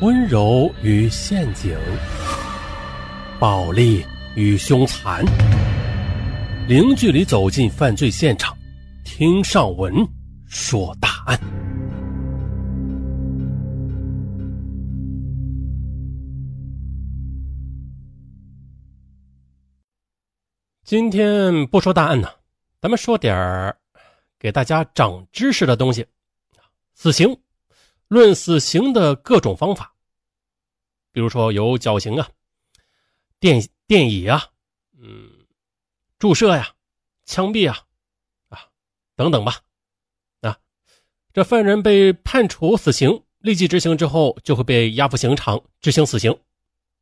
温柔与陷阱，暴力与凶残，零距离走进犯罪现场，听上文说大案。今天不说大案呢，咱们说点儿给大家长知识的东西。死刑，论死刑的各种方法。比如说有绞刑啊、电电椅啊、嗯、注射呀、枪毙啊、啊等等吧。啊，这犯人被判处死刑，立即执行之后就会被押赴刑场执行死刑。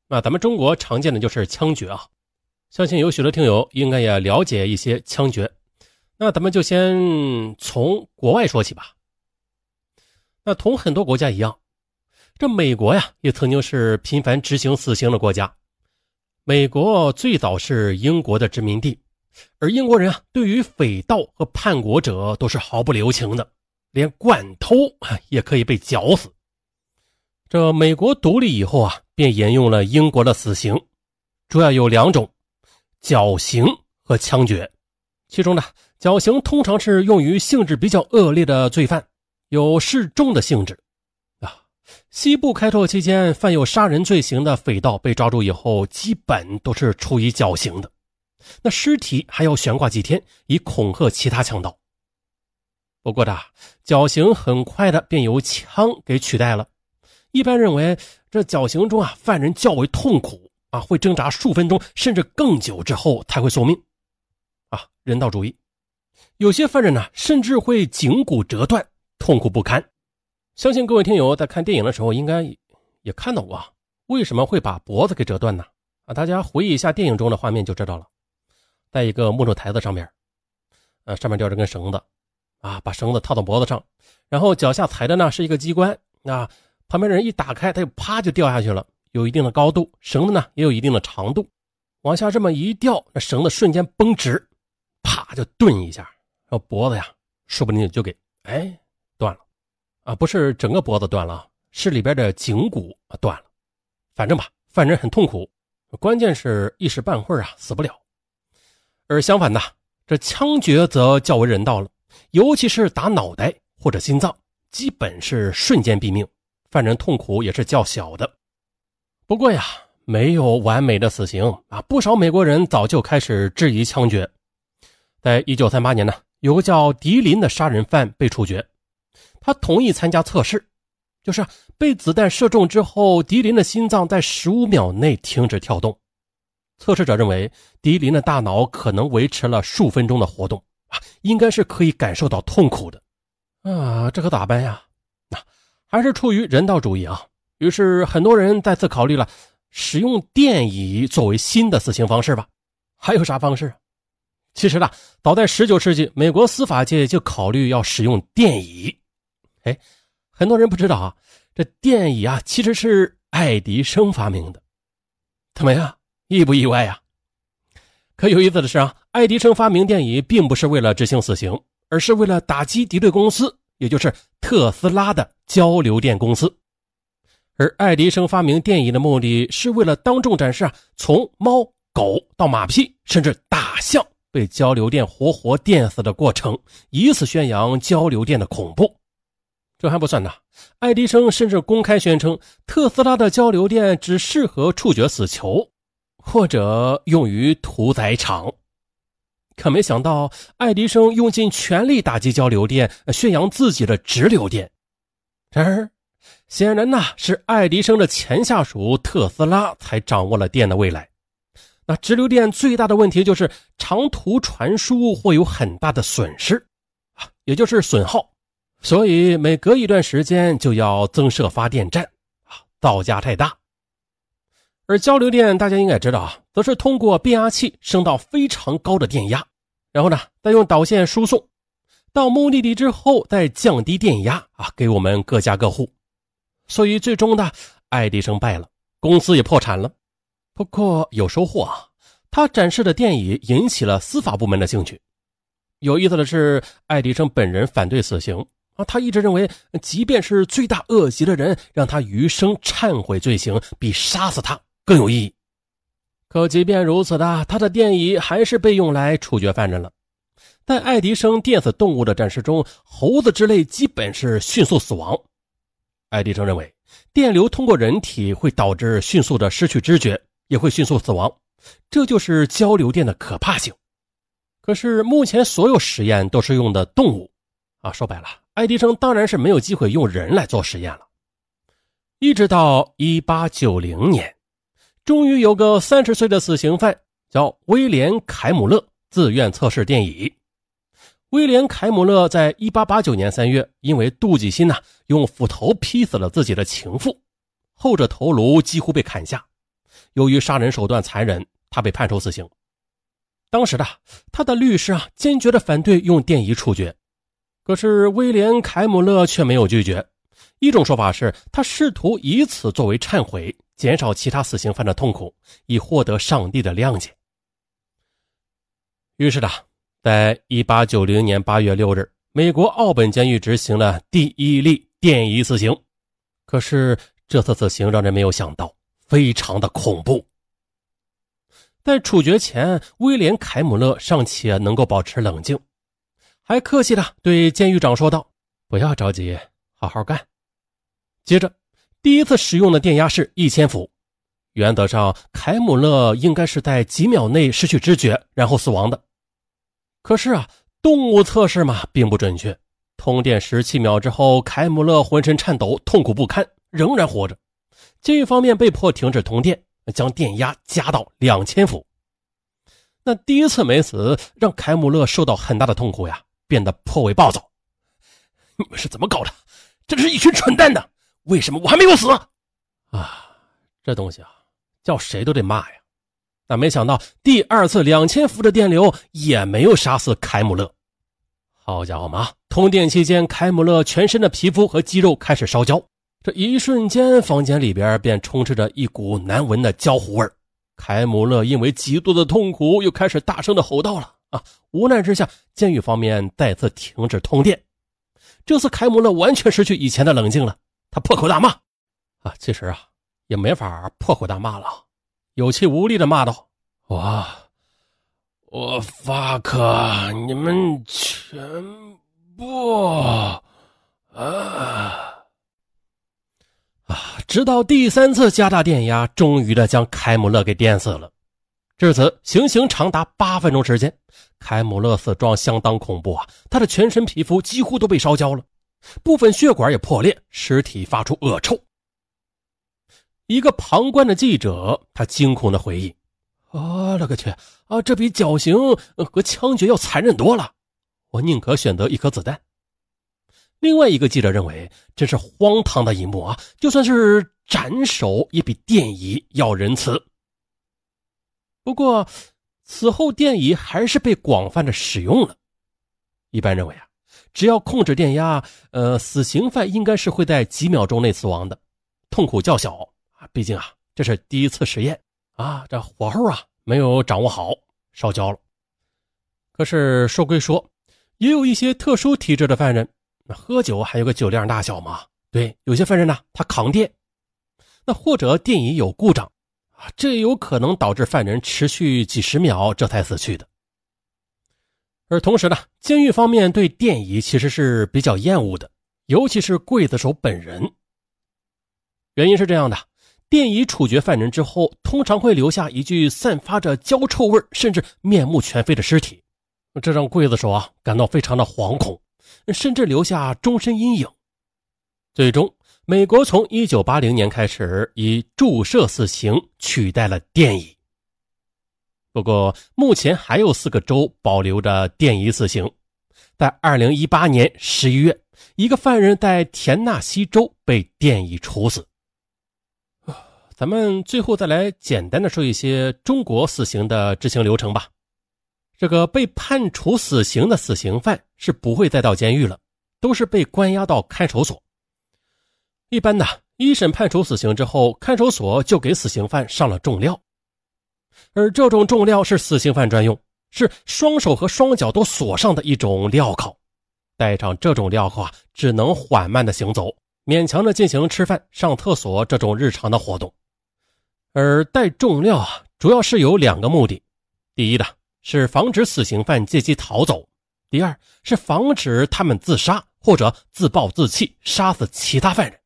那咱们中国常见的就是枪决啊，相信有许多听友应该也了解一些枪决。那咱们就先从国外说起吧。那同很多国家一样。这美国呀，也曾经是频繁执行死刑的国家。美国最早是英国的殖民地，而英国人啊，对于匪盗和叛国者都是毫不留情的，连惯偷也可以被绞死。这美国独立以后啊，便沿用了英国的死刑，主要有两种：绞刑和枪决。其中呢，绞刑通常是用于性质比较恶劣的罪犯，有示众的性质。啊西部开拓期间，犯有杀人罪行的匪盗被抓住以后，基本都是处以绞刑的。那尸体还要悬挂几天，以恐吓其他强盗。不过的绞刑很快的便由枪给取代了。一般认为，这绞刑中啊，犯人较为痛苦啊，会挣扎数分钟甚至更久之后才会送命。啊，人道主义。有些犯人呢，甚至会颈骨折断，痛苦不堪。相信各位听友在看电影的时候，应该也看到过，为什么会把脖子给折断呢？啊，大家回忆一下电影中的画面就知道了。在一个木头台子上面，呃，上面吊着根绳子，啊，把绳子套到脖子上，然后脚下踩的呢是一个机关，啊，旁边的人一打开，他就啪就掉下去了，有一定的高度，绳子呢也有一定的长度，往下这么一掉，那绳子瞬间绷直，啪就顿一下，然后脖子呀，说不定就给哎断了。啊，不是整个脖子断了，是里边的颈骨断了。反正吧，犯人很痛苦，关键是一时半会儿啊死不了。而相反呢，这枪决则较为人道了，尤其是打脑袋或者心脏，基本是瞬间毙命，犯人痛苦也是较小的。不过呀，没有完美的死刑啊，不少美国人早就开始质疑枪决。在一九三八年呢，有个叫迪林的杀人犯被处决。他同意参加测试，就是被子弹射中之后，迪林的心脏在十五秒内停止跳动。测试者认为，迪林的大脑可能维持了数分钟的活动啊，应该是可以感受到痛苦的啊，这可咋办呀？那还是出于人道主义啊。于是很多人再次考虑了使用电椅作为新的死刑方式吧。还有啥方式？其实呢，早在十九世纪，美国司法界就考虑要使用电椅。哎，很多人不知道啊，这电椅啊其实是爱迪生发明的，怎么样，意不意外呀？可有意思的是啊，爱迪生发明电椅并不是为了执行死刑，而是为了打击敌对公司，也就是特斯拉的交流电公司。而爱迪生发明电椅的目的是为了当众展示啊，从猫、狗到马屁，甚至大象被交流电活活电死的过程，以此宣扬交流电的恐怖。这还不算呢，爱迪生甚至公开宣称，特斯拉的交流电只适合处决死囚，或者用于屠宰场。可没想到，爱迪生用尽全力打击交流电，宣扬自己的直流电。然而，显然呐，是爱迪生的前下属特斯拉才掌握了电的未来。那直流电最大的问题就是长途传输会有很大的损失啊，也就是损耗。所以每隔一段时间就要增设发电站，啊，造价太大。而交流电大家应该知道啊，则是通过变压器升到非常高的电压，然后呢，再用导线输送到目的地之后，再降低电压啊，给我们各家各户。所以最终呢爱迪生败了，公司也破产了。不过有收获啊，他展示的电椅引起了司法部门的兴趣。有意思的是，爱迪生本人反对死刑。他一直认为，即便是罪大恶极的人，让他余生忏悔罪行，比杀死他更有意义。可即便如此的，他的电椅还是被用来处决犯人了。在爱迪生电死动物的展示中，猴子之类基本是迅速死亡。爱迪生认为，电流通过人体会导致迅速的失去知觉，也会迅速死亡。这就是交流电的可怕性。可是目前所有实验都是用的动物，啊，说白了，爱迪生当然是没有机会用人来做实验了。一直到一八九零年，终于有个三十岁的死刑犯叫威廉·凯姆勒自愿测试电椅。威廉·凯姆勒在一八八九年三月，因为妒忌心呐，用斧头劈死了自己的情妇，后者头颅几乎被砍下。由于杀人手段残忍，他被判处死刑。当时的他的律师啊，坚决的反对用电椅处决，可是威廉·凯姆勒却没有拒绝。一种说法是他试图以此作为忏悔，减少其他死刑犯的痛苦，以获得上帝的谅解。于是的，在一八九零年八月六日，美国奥本监狱执行了第一例电椅死刑。可是这次死刑让人没有想到，非常的恐怖。在处决前，威廉·凯姆勒尚且能够保持冷静，还客气的对监狱长说道：“不要着急，好好干。”接着，第一次使用的电压是一千伏。原则上，凯姆勒应该是在几秒内失去知觉，然后死亡的。可是啊，动物测试嘛，并不准确。通电十七秒之后，凯姆勒浑身颤抖，痛苦不堪，仍然活着。监狱方面被迫停止通电。将电压加到两千伏。那第一次没死，让凯姆勒受到很大的痛苦呀，变得颇为暴躁。你们是怎么搞的？真是一群蠢蛋的！为什么我还没有死？啊，这东西啊，叫谁都得骂呀。但没想到第二次两千伏的电流也没有杀死凯姆勒。好家伙嘛！通电期间，凯姆勒全身的皮肤和肌肉开始烧焦。这一瞬间，房间里边便充斥着一股难闻的焦糊味凯姆勒因为极度的痛苦，又开始大声的吼道了。啊！无奈之下，监狱方面再次停止通电。这次，凯姆勒完全失去以前的冷静了，他破口大骂。啊，其实啊，也没法破口大骂了，有气无力的骂道：“我，我发克你们全部啊啊！”直到第三次加大电压，终于的将凯姆勒给电死了。至此，行刑长达八分钟时间。凯姆勒死状相当恐怖啊，他的全身皮肤几乎都被烧焦了，部分血管也破裂，尸体发出恶臭。一个旁观的记者，他惊恐的回忆：“我勒个去啊，这比绞刑和枪决要残忍多了，我宁可选择一颗子弹。”另外一个记者认为，真是荒唐的一幕啊！就算是斩首，也比电椅要仁慈。不过，此后电椅还是被广泛的使用了。一般认为啊，只要控制电压，呃，死刑犯应该是会在几秒钟内死亡的，痛苦较小啊。毕竟啊，这是第一次实验啊，这火候啊没有掌握好，烧焦了。可是说归说，也有一些特殊体质的犯人。那喝酒还有个酒量大小嘛？对，有些犯人呢，他扛电，那或者电椅有故障，这有可能导致犯人持续几十秒这才死去的。而同时呢，监狱方面对电椅其实是比较厌恶的，尤其是刽子手本人。原因是这样的：电椅处决犯人之后，通常会留下一具散发着焦臭味甚至面目全非的尸体，这让刽子手啊感到非常的惶恐。甚至留下终身阴影。最终，美国从一九八零年开始以注射死刑取代了电椅。不过，目前还有四个州保留着电椅死刑。在二零一八年十一月，一个犯人在田纳西州被电椅处死。咱们最后再来简单的说一些中国死刑的执行流程吧。这个被判处死刑的死刑犯是不会再到监狱了，都是被关押到看守所。一般呢，一审判处死刑之后，看守所就给死刑犯上了重料，而这种重料是死刑犯专用，是双手和双脚都锁上的一种镣铐，戴上这种镣铐啊，只能缓慢的行走，勉强的进行吃饭、上厕所这种日常的活动。而带重镣啊，主要是有两个目的：第一呢是防止死刑犯借机逃走；第二是防止他们自杀或者自暴自弃，杀死其他犯人。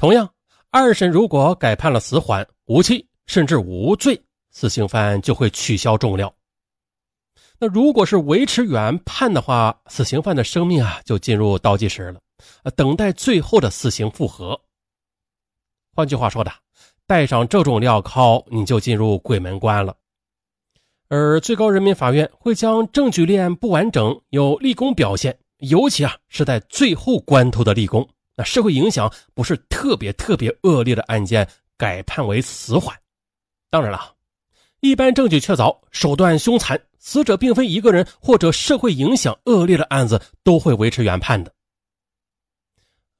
同样，二审如果改判了死缓、无期甚至无罪，死刑犯就会取消重镣。那如果是维持原判的话，死刑犯的生命啊就进入倒计时了，等待最后的死刑复核。换句话说的。带上这种镣铐，你就进入鬼门关了。而最高人民法院会将证据链不完整、有立功表现，尤其啊是在最后关头的立功，社会影响不是特别特别恶劣的案件，改判为死缓。当然了，一般证据确凿、手段凶残、死者并非一个人或者社会影响恶劣的案子，都会维持原判的。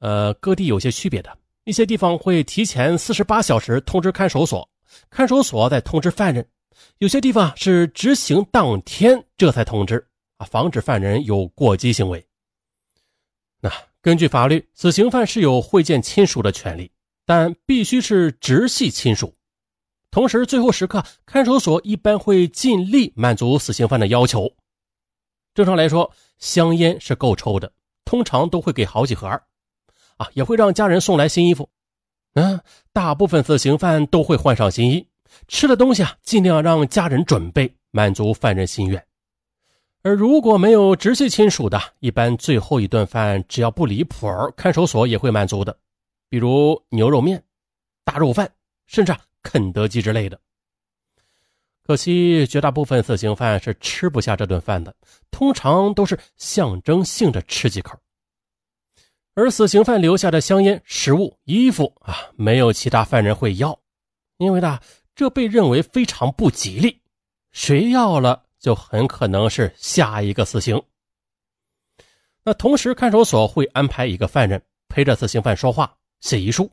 呃，各地有些区别的。一些地方会提前四十八小时通知看守所，看守所再通知犯人；有些地方是执行当天这才通知，啊，防止犯人有过激行为。根据法律，死刑犯是有会见亲属的权利，但必须是直系亲属。同时，最后时刻，看守所一般会尽力满足死刑犯的要求。正常来说，香烟是够抽的，通常都会给好几盒。啊，也会让家人送来新衣服。嗯，大部分死刑犯都会换上新衣。吃的东西啊，尽量让家人准备，满足犯人心愿。而如果没有直系亲属的，一般最后一顿饭只要不离谱，看守所也会满足的。比如牛肉面、大肉饭，甚至肯德基之类的。可惜绝大部分死刑犯是吃不下这顿饭的，通常都是象征性的吃几口。而死刑犯留下的香烟、食物、衣服啊，没有其他犯人会要，因为呢，这被认为非常不吉利，谁要了就很可能是下一个死刑。那同时，看守所会安排一个犯人陪着死刑犯说话、写遗书，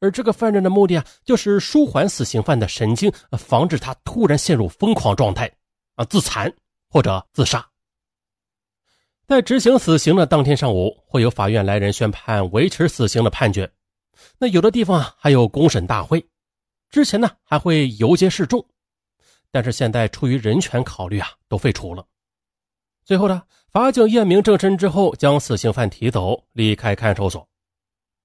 而这个犯人的目的啊，就是舒缓死刑犯的神经，防止他突然陷入疯狂状态啊，自残或者自杀。在执行死刑的当天上午，会有法院来人宣判维持死刑的判决。那有的地方啊还有公审大会，之前呢还会游街示众，但是现在出于人权考虑啊，都废除了。最后呢，法警验明正身之后，将死刑犯提走，离开看守所。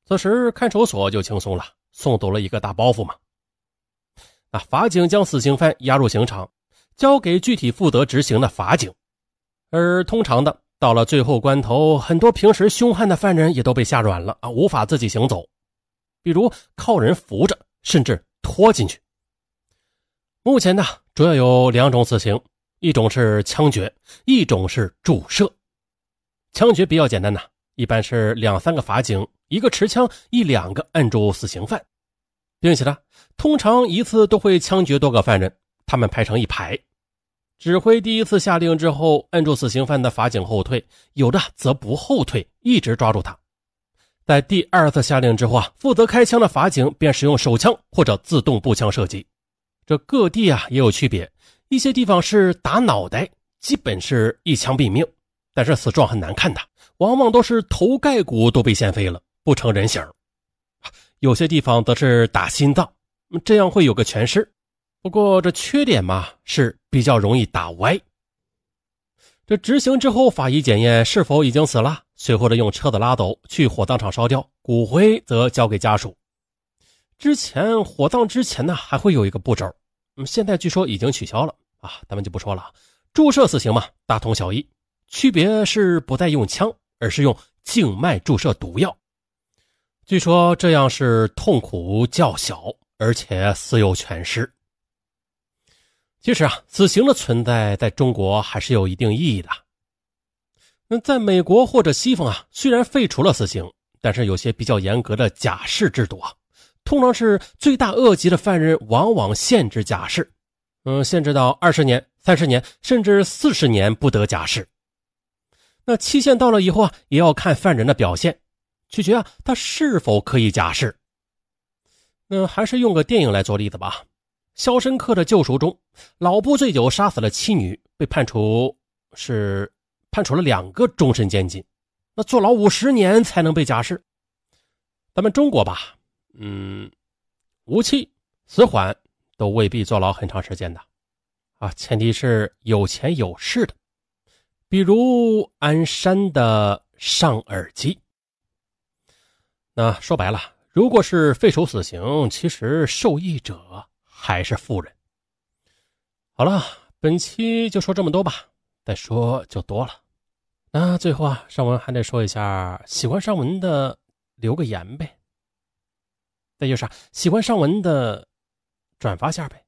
此时看守所就轻松了，送走了一个大包袱嘛。那法警将死刑犯押入刑场，交给具体负责执行的法警，而通常的。到了最后关头，很多平时凶悍的犯人也都被吓软了啊，无法自己行走，比如靠人扶着，甚至拖进去。目前呢，主要有两种死刑，一种是枪决，一种是注射。枪决比较简单呐，一般是两三个法警，一个持枪，一两个按住死刑犯，并且呢，通常一次都会枪决多个犯人，他们排成一排。指挥第一次下令之后，摁住死刑犯的法警后退，有的则不后退，一直抓住他。在第二次下令之后啊，负责开枪的法警便使用手枪或者自动步枪射击。这各地啊也有区别，一些地方是打脑袋，基本是一枪毙命，但是死状很难看的，往往都是头盖骨都被掀飞了，不成人形。有些地方则是打心脏，这样会有个全尸。不过这缺点嘛，是比较容易打歪。这执行之后，法医检验是否已经死了，随后的用车子拉走，去火葬场烧掉，骨灰则交给家属。之前火葬之前呢，还会有一个步骤，嗯，现在据说已经取消了啊，咱们就不说了。注射死刑嘛，大同小异，区别是不再用枪，而是用静脉注射毒药。据说这样是痛苦较小，而且死有全尸。其实啊，死刑的存在在中国还是有一定意义的。那在美国或者西方啊，虽然废除了死刑，但是有些比较严格的假释制度啊，通常是罪大恶极的犯人往往限制假释，嗯，限制到二十年、三十年甚至四十年不得假释。那期限到了以后啊，也要看犯人的表现，取决啊他是否可以假释。那还是用个电影来做例子吧。《肖申克的救赎》中，老布醉酒杀死了妻女，被判处是判处了两个终身监禁，那坐牢五十年才能被假释。咱们中国吧，嗯，无期、死缓都未必坐牢很长时间的，啊，前提是有钱有势的，比如鞍山的尚尔基。那说白了，如果是废除死刑，其实受益者还是富人。好了，本期就说这么多吧，再说就多了。那最后啊，尚文还得说一下，喜欢尚文的留个言呗。再就是喜欢上文的转发下呗。